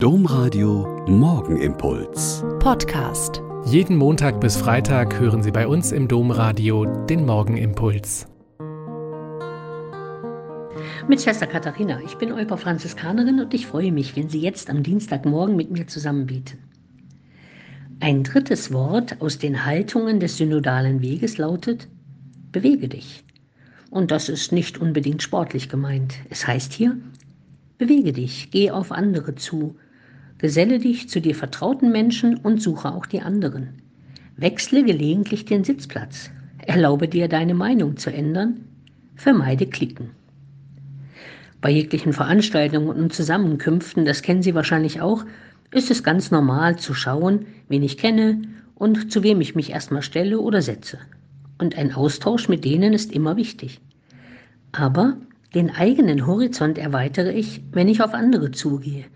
Domradio Morgenimpuls. Podcast. Jeden Montag bis Freitag hören Sie bei uns im Domradio den Morgenimpuls. Mit Schwester Katharina, ich bin Euper Franziskanerin und ich freue mich, wenn Sie jetzt am Dienstagmorgen mit mir zusammen beten. Ein drittes Wort aus den Haltungen des synodalen Weges lautet, bewege dich. Und das ist nicht unbedingt sportlich gemeint. Es heißt hier, bewege dich, geh auf andere zu, Geselle dich zu dir vertrauten Menschen und suche auch die anderen. Wechsle gelegentlich den Sitzplatz. Erlaube dir, deine Meinung zu ändern. Vermeide Klicken. Bei jeglichen Veranstaltungen und Zusammenkünften, das kennen Sie wahrscheinlich auch, ist es ganz normal zu schauen, wen ich kenne und zu wem ich mich erstmal stelle oder setze. Und ein Austausch mit denen ist immer wichtig. Aber den eigenen Horizont erweitere ich, wenn ich auf andere zugehe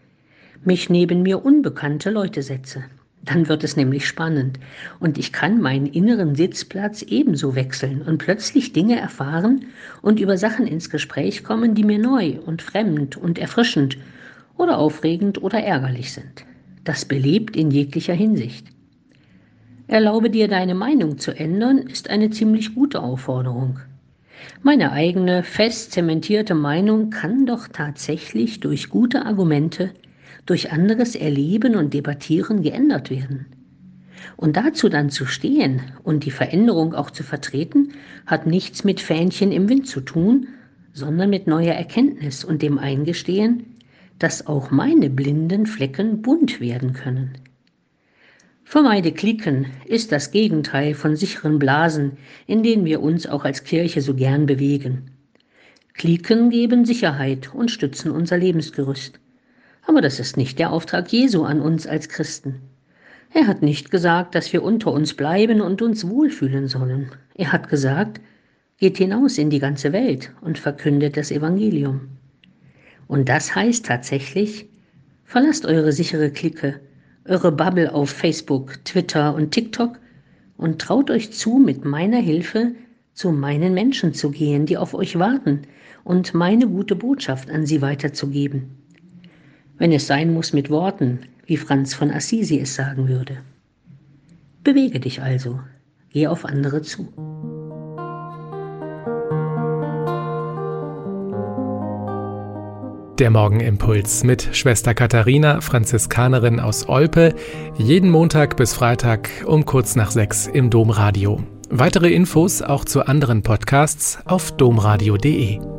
mich neben mir unbekannte Leute setze. Dann wird es nämlich spannend und ich kann meinen inneren Sitzplatz ebenso wechseln und plötzlich Dinge erfahren und über Sachen ins Gespräch kommen, die mir neu und fremd und erfrischend oder aufregend oder ärgerlich sind. Das belebt in jeglicher Hinsicht. Erlaube dir deine Meinung zu ändern, ist eine ziemlich gute Aufforderung. Meine eigene, fest zementierte Meinung kann doch tatsächlich durch gute Argumente durch anderes Erleben und Debattieren geändert werden. Und dazu dann zu stehen und die Veränderung auch zu vertreten, hat nichts mit Fähnchen im Wind zu tun, sondern mit neuer Erkenntnis und dem Eingestehen, dass auch meine blinden Flecken bunt werden können. Vermeide Klicken ist das Gegenteil von sicheren Blasen, in denen wir uns auch als Kirche so gern bewegen. Klicken geben Sicherheit und stützen unser Lebensgerüst. Aber das ist nicht der Auftrag Jesu an uns als Christen. Er hat nicht gesagt, dass wir unter uns bleiben und uns wohlfühlen sollen. Er hat gesagt, geht hinaus in die ganze Welt und verkündet das Evangelium. Und das heißt tatsächlich, verlasst eure sichere Clique, eure Bubble auf Facebook, Twitter und TikTok und traut euch zu, mit meiner Hilfe zu meinen Menschen zu gehen, die auf euch warten und meine gute Botschaft an sie weiterzugeben wenn es sein muss mit Worten, wie Franz von Assisi es sagen würde. Bewege dich also, geh auf andere zu. Der Morgenimpuls mit Schwester Katharina, Franziskanerin aus Olpe, jeden Montag bis Freitag um kurz nach sechs im Domradio. Weitere Infos auch zu anderen Podcasts auf domradio.de.